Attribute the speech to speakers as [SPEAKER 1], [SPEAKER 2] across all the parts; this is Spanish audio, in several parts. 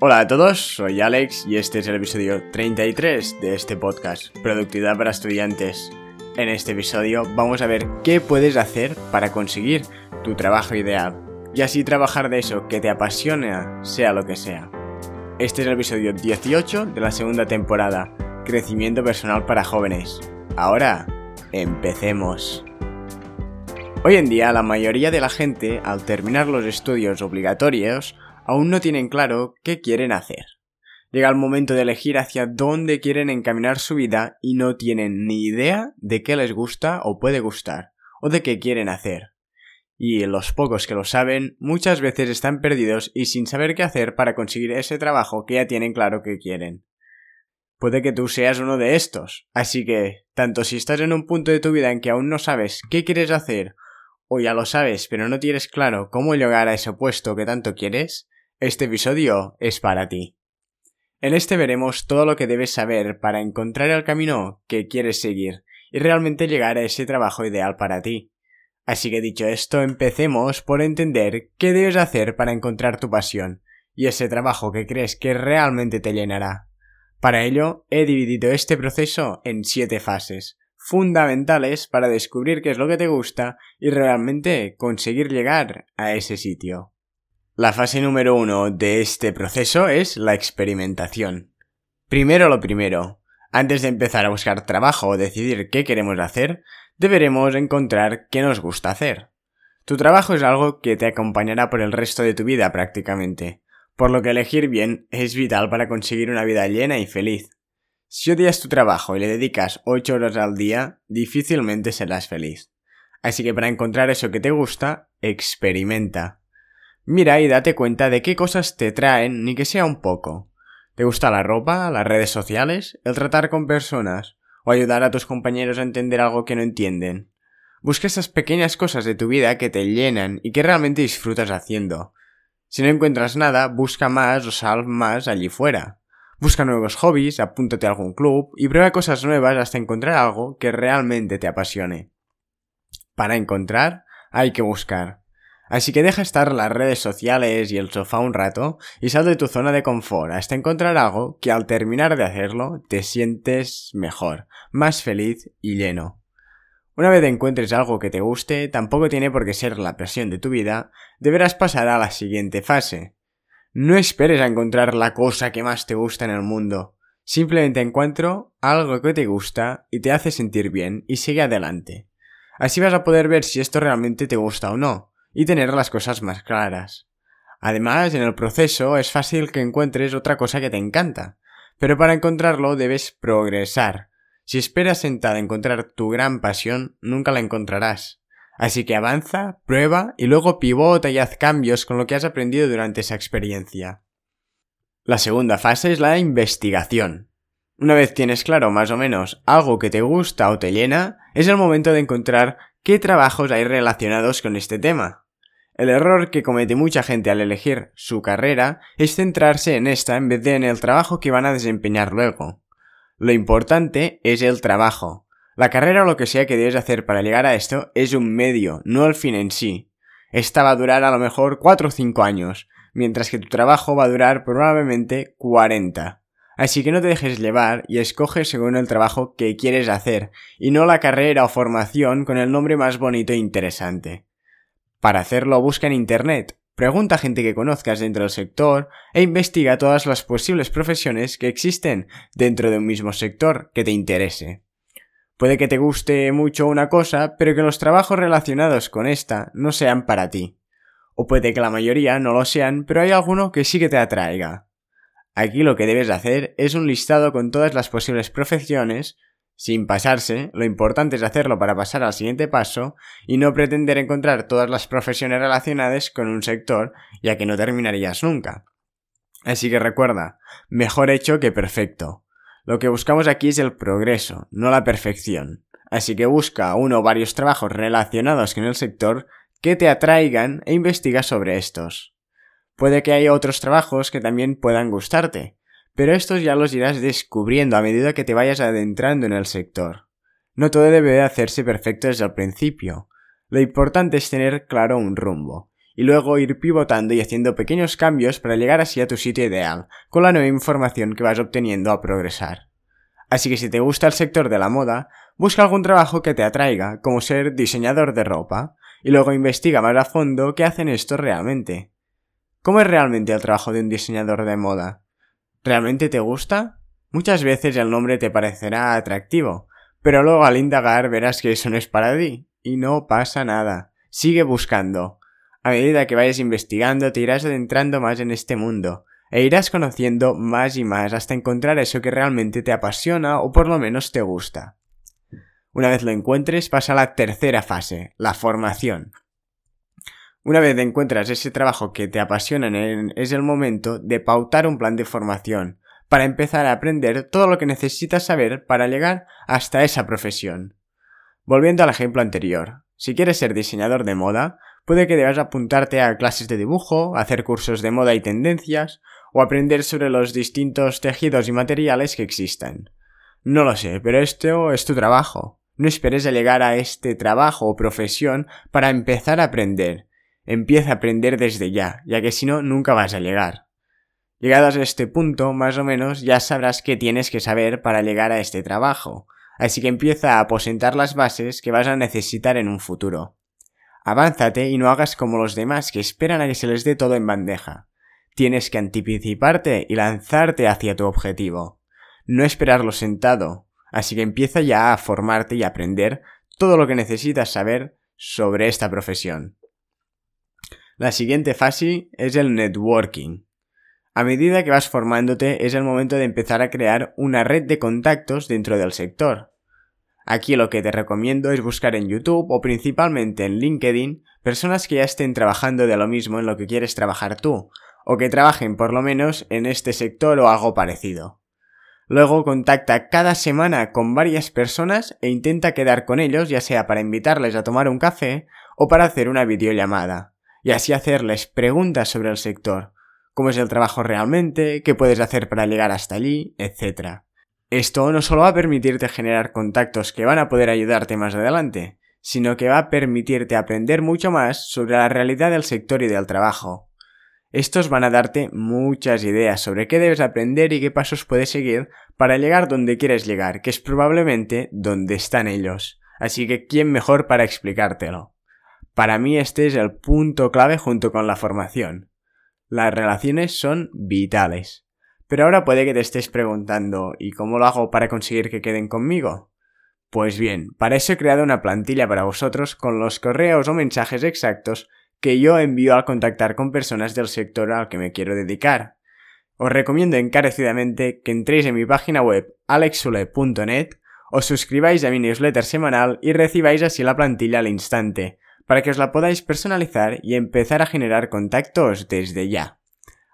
[SPEAKER 1] Hola a todos, soy Alex y este es el episodio 33 de este podcast, Productividad para Estudiantes. En este episodio vamos a ver qué puedes hacer para conseguir tu trabajo ideal y así trabajar de eso que te apasiona, sea lo que sea. Este es el episodio 18 de la segunda temporada, Crecimiento Personal para Jóvenes. Ahora, empecemos. Hoy en día la mayoría de la gente, al terminar los estudios obligatorios, aún no tienen claro qué quieren hacer. Llega el momento de elegir hacia dónde quieren encaminar su vida y no tienen ni idea de qué les gusta o puede gustar, o de qué quieren hacer. Y los pocos que lo saben muchas veces están perdidos y sin saber qué hacer para conseguir ese trabajo que ya tienen claro que quieren. Puede que tú seas uno de estos, así que, tanto si estás en un punto de tu vida en que aún no sabes qué quieres hacer, o ya lo sabes pero no tienes claro cómo llegar a ese puesto que tanto quieres, este episodio es para ti. En este veremos todo lo que debes saber para encontrar el camino que quieres seguir y realmente llegar a ese trabajo ideal para ti. Así que dicho esto, empecemos por entender qué debes hacer para encontrar tu pasión y ese trabajo que crees que realmente te llenará. Para ello, he dividido este proceso en siete fases, fundamentales para descubrir qué es lo que te gusta y realmente conseguir llegar a ese sitio. La fase número uno de este proceso es la experimentación. Primero lo primero. Antes de empezar a buscar trabajo o decidir qué queremos hacer, deberemos encontrar qué nos gusta hacer. Tu trabajo es algo que te acompañará por el resto de tu vida prácticamente, por lo que elegir bien es vital para conseguir una vida llena y feliz. Si odias tu trabajo y le dedicas 8 horas al día, difícilmente serás feliz. Así que para encontrar eso que te gusta, experimenta. Mira y date cuenta de qué cosas te traen, ni que sea un poco. ¿Te gusta la ropa, las redes sociales, el tratar con personas, o ayudar a tus compañeros a entender algo que no entienden? Busca esas pequeñas cosas de tu vida que te llenan y que realmente disfrutas haciendo. Si no encuentras nada, busca más o sal más allí fuera. Busca nuevos hobbies, apúntate a algún club y prueba cosas nuevas hasta encontrar algo que realmente te apasione. Para encontrar, hay que buscar. Así que deja estar las redes sociales y el sofá un rato y sal de tu zona de confort hasta encontrar algo que al terminar de hacerlo te sientes mejor, más feliz y lleno. Una vez encuentres algo que te guste, tampoco tiene por qué ser la presión de tu vida, deberás pasar a la siguiente fase. No esperes a encontrar la cosa que más te gusta en el mundo. Simplemente encuentro algo que te gusta y te hace sentir bien y sigue adelante. Así vas a poder ver si esto realmente te gusta o no y tener las cosas más claras. Además, en el proceso es fácil que encuentres otra cosa que te encanta, pero para encontrarlo debes progresar. Si esperas sentada a encontrar tu gran pasión, nunca la encontrarás. Así que avanza, prueba y luego pivota y haz cambios con lo que has aprendido durante esa experiencia. La segunda fase es la investigación. Una vez tienes claro más o menos algo que te gusta o te llena, es el momento de encontrar qué trabajos hay relacionados con este tema. El error que comete mucha gente al elegir su carrera es centrarse en esta en vez de en el trabajo que van a desempeñar luego. Lo importante es el trabajo. La carrera o lo que sea que debes hacer para llegar a esto es un medio, no el fin en sí. Esta va a durar a lo mejor 4 o 5 años, mientras que tu trabajo va a durar probablemente 40. Así que no te dejes llevar y escoge según el trabajo que quieres hacer, y no la carrera o formación con el nombre más bonito e interesante. Para hacerlo busca en Internet, pregunta a gente que conozcas dentro del sector e investiga todas las posibles profesiones que existen dentro de un mismo sector que te interese. Puede que te guste mucho una cosa, pero que los trabajos relacionados con esta no sean para ti. O puede que la mayoría no lo sean, pero hay alguno que sí que te atraiga. Aquí lo que debes hacer es un listado con todas las posibles profesiones, sin pasarse, lo importante es hacerlo para pasar al siguiente paso y no pretender encontrar todas las profesiones relacionadas con un sector, ya que no terminarías nunca. Así que recuerda, mejor hecho que perfecto. Lo que buscamos aquí es el progreso, no la perfección. Así que busca uno o varios trabajos relacionados con el sector que te atraigan e investiga sobre estos. Puede que haya otros trabajos que también puedan gustarte, pero estos ya los irás descubriendo a medida que te vayas adentrando en el sector. No todo debe hacerse perfecto desde el principio. Lo importante es tener claro un rumbo, y luego ir pivotando y haciendo pequeños cambios para llegar así a tu sitio ideal, con la nueva información que vas obteniendo a progresar. Así que si te gusta el sector de la moda, busca algún trabajo que te atraiga, como ser diseñador de ropa, y luego investiga más a fondo qué hacen estos realmente. ¿Cómo es realmente el trabajo de un diseñador de moda? ¿Realmente te gusta? Muchas veces el nombre te parecerá atractivo, pero luego al indagar verás que eso no es para ti, y no pasa nada. Sigue buscando. A medida que vayas investigando, te irás adentrando más en este mundo, e irás conociendo más y más hasta encontrar eso que realmente te apasiona o por lo menos te gusta. Una vez lo encuentres, pasa a la tercera fase, la formación. Una vez encuentras ese trabajo que te apasiona, es el momento de pautar un plan de formación, para empezar a aprender todo lo que necesitas saber para llegar hasta esa profesión. Volviendo al ejemplo anterior, si quieres ser diseñador de moda, Puede que debas apuntarte a clases de dibujo, hacer cursos de moda y tendencias, o aprender sobre los distintos tejidos y materiales que existan. No lo sé, pero esto es tu trabajo. No esperes a llegar a este trabajo o profesión para empezar a aprender. Empieza a aprender desde ya, ya que si no, nunca vas a llegar. Llegados a este punto, más o menos, ya sabrás qué tienes que saber para llegar a este trabajo, así que empieza a aposentar las bases que vas a necesitar en un futuro. Avánzate y no hagas como los demás que esperan a que se les dé todo en bandeja. Tienes que anticiparte y lanzarte hacia tu objetivo. No esperarlo sentado, así que empieza ya a formarte y aprender todo lo que necesitas saber sobre esta profesión. La siguiente fase es el networking. A medida que vas formándote es el momento de empezar a crear una red de contactos dentro del sector. Aquí lo que te recomiendo es buscar en YouTube o principalmente en LinkedIn personas que ya estén trabajando de lo mismo en lo que quieres trabajar tú, o que trabajen por lo menos en este sector o algo parecido. Luego contacta cada semana con varias personas e intenta quedar con ellos ya sea para invitarles a tomar un café o para hacer una videollamada, y así hacerles preguntas sobre el sector, cómo es el trabajo realmente, qué puedes hacer para llegar hasta allí, etc. Esto no solo va a permitirte generar contactos que van a poder ayudarte más adelante, sino que va a permitirte aprender mucho más sobre la realidad del sector y del trabajo. Estos van a darte muchas ideas sobre qué debes aprender y qué pasos puedes seguir para llegar donde quieres llegar, que es probablemente donde están ellos. Así que ¿quién mejor para explicártelo? Para mí este es el punto clave junto con la formación. Las relaciones son vitales. Pero ahora puede que te estés preguntando, ¿y cómo lo hago para conseguir que queden conmigo? Pues bien, para eso he creado una plantilla para vosotros con los correos o mensajes exactos que yo envío al contactar con personas del sector al que me quiero dedicar. Os recomiendo encarecidamente que entréis en mi página web alexule.net, os suscribáis a mi newsletter semanal y recibáis así la plantilla al instante, para que os la podáis personalizar y empezar a generar contactos desde ya.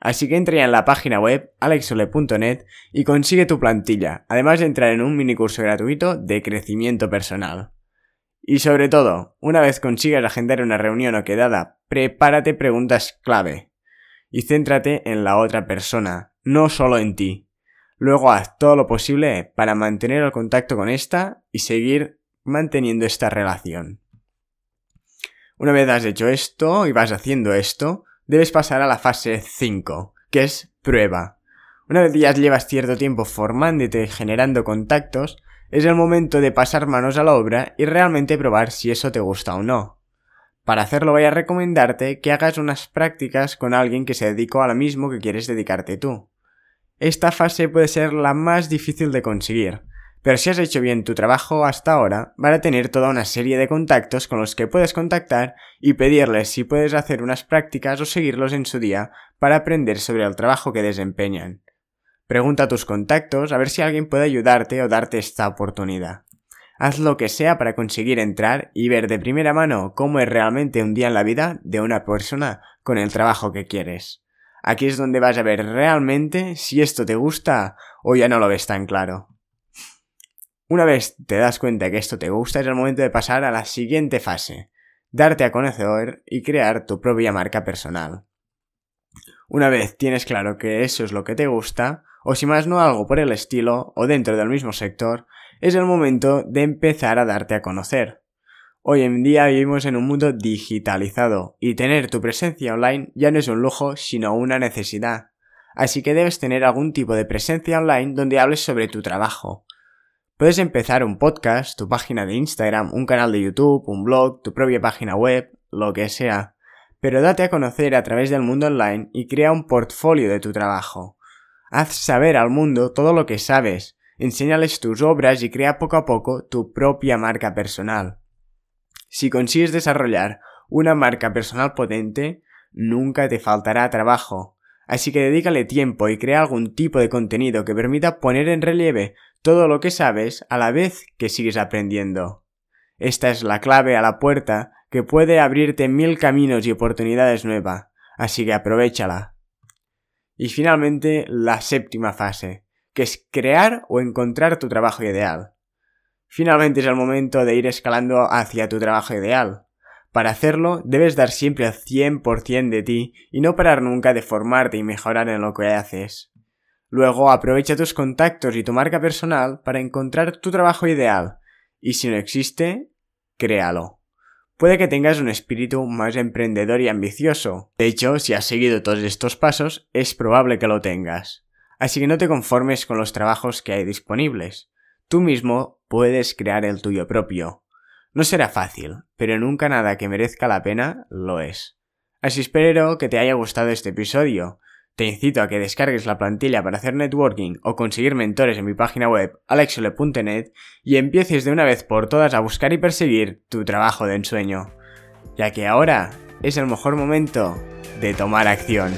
[SPEAKER 1] Así que entra en la página web alexole.net y consigue tu plantilla, además de entrar en un mini curso gratuito de crecimiento personal. Y sobre todo, una vez consigas agendar una reunión o quedada, prepárate preguntas clave. Y céntrate en la otra persona, no solo en ti. Luego haz todo lo posible para mantener el contacto con esta y seguir manteniendo esta relación. Una vez has hecho esto y vas haciendo esto, debes pasar a la fase 5, que es prueba. Una vez ya llevas cierto tiempo formándote y generando contactos, es el momento de pasar manos a la obra y realmente probar si eso te gusta o no. Para hacerlo voy a recomendarte que hagas unas prácticas con alguien que se dedicó a lo mismo que quieres dedicarte tú. Esta fase puede ser la más difícil de conseguir, pero si has hecho bien tu trabajo hasta ahora, van a tener toda una serie de contactos con los que puedes contactar y pedirles si puedes hacer unas prácticas o seguirlos en su día para aprender sobre el trabajo que desempeñan. Pregunta a tus contactos a ver si alguien puede ayudarte o darte esta oportunidad. Haz lo que sea para conseguir entrar y ver de primera mano cómo es realmente un día en la vida de una persona con el trabajo que quieres. Aquí es donde vas a ver realmente si esto te gusta o ya no lo ves tan claro. Una vez te das cuenta que esto te gusta, es el momento de pasar a la siguiente fase, darte a conocer y crear tu propia marca personal. Una vez tienes claro que eso es lo que te gusta, o si más no algo por el estilo, o dentro del mismo sector, es el momento de empezar a darte a conocer. Hoy en día vivimos en un mundo digitalizado y tener tu presencia online ya no es un lujo sino una necesidad. Así que debes tener algún tipo de presencia online donde hables sobre tu trabajo. Puedes empezar un podcast, tu página de Instagram, un canal de YouTube, un blog, tu propia página web, lo que sea. Pero date a conocer a través del mundo online y crea un portfolio de tu trabajo. Haz saber al mundo todo lo que sabes, enséñales tus obras y crea poco a poco tu propia marca personal. Si consigues desarrollar una marca personal potente, nunca te faltará trabajo. Así que dedícale tiempo y crea algún tipo de contenido que permita poner en relieve todo lo que sabes a la vez que sigues aprendiendo. Esta es la clave a la puerta que puede abrirte mil caminos y oportunidades nuevas, así que aprovechala. Y finalmente, la séptima fase, que es crear o encontrar tu trabajo ideal. Finalmente es el momento de ir escalando hacia tu trabajo ideal. Para hacerlo, debes dar siempre el 100% de ti y no parar nunca de formarte y mejorar en lo que haces. Luego aprovecha tus contactos y tu marca personal para encontrar tu trabajo ideal. Y si no existe, créalo. Puede que tengas un espíritu más emprendedor y ambicioso. De hecho, si has seguido todos estos pasos, es probable que lo tengas. Así que no te conformes con los trabajos que hay disponibles. Tú mismo puedes crear el tuyo propio. No será fácil, pero nunca nada que merezca la pena lo es. Así espero que te haya gustado este episodio. Te incito a que descargues la plantilla para hacer networking o conseguir mentores en mi página web alexole.net y empieces de una vez por todas a buscar y perseguir tu trabajo de ensueño, ya que ahora es el mejor momento de tomar acción.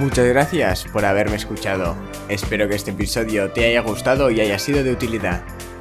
[SPEAKER 1] Muchas gracias por haberme escuchado. Espero que este episodio te haya gustado y haya sido de utilidad.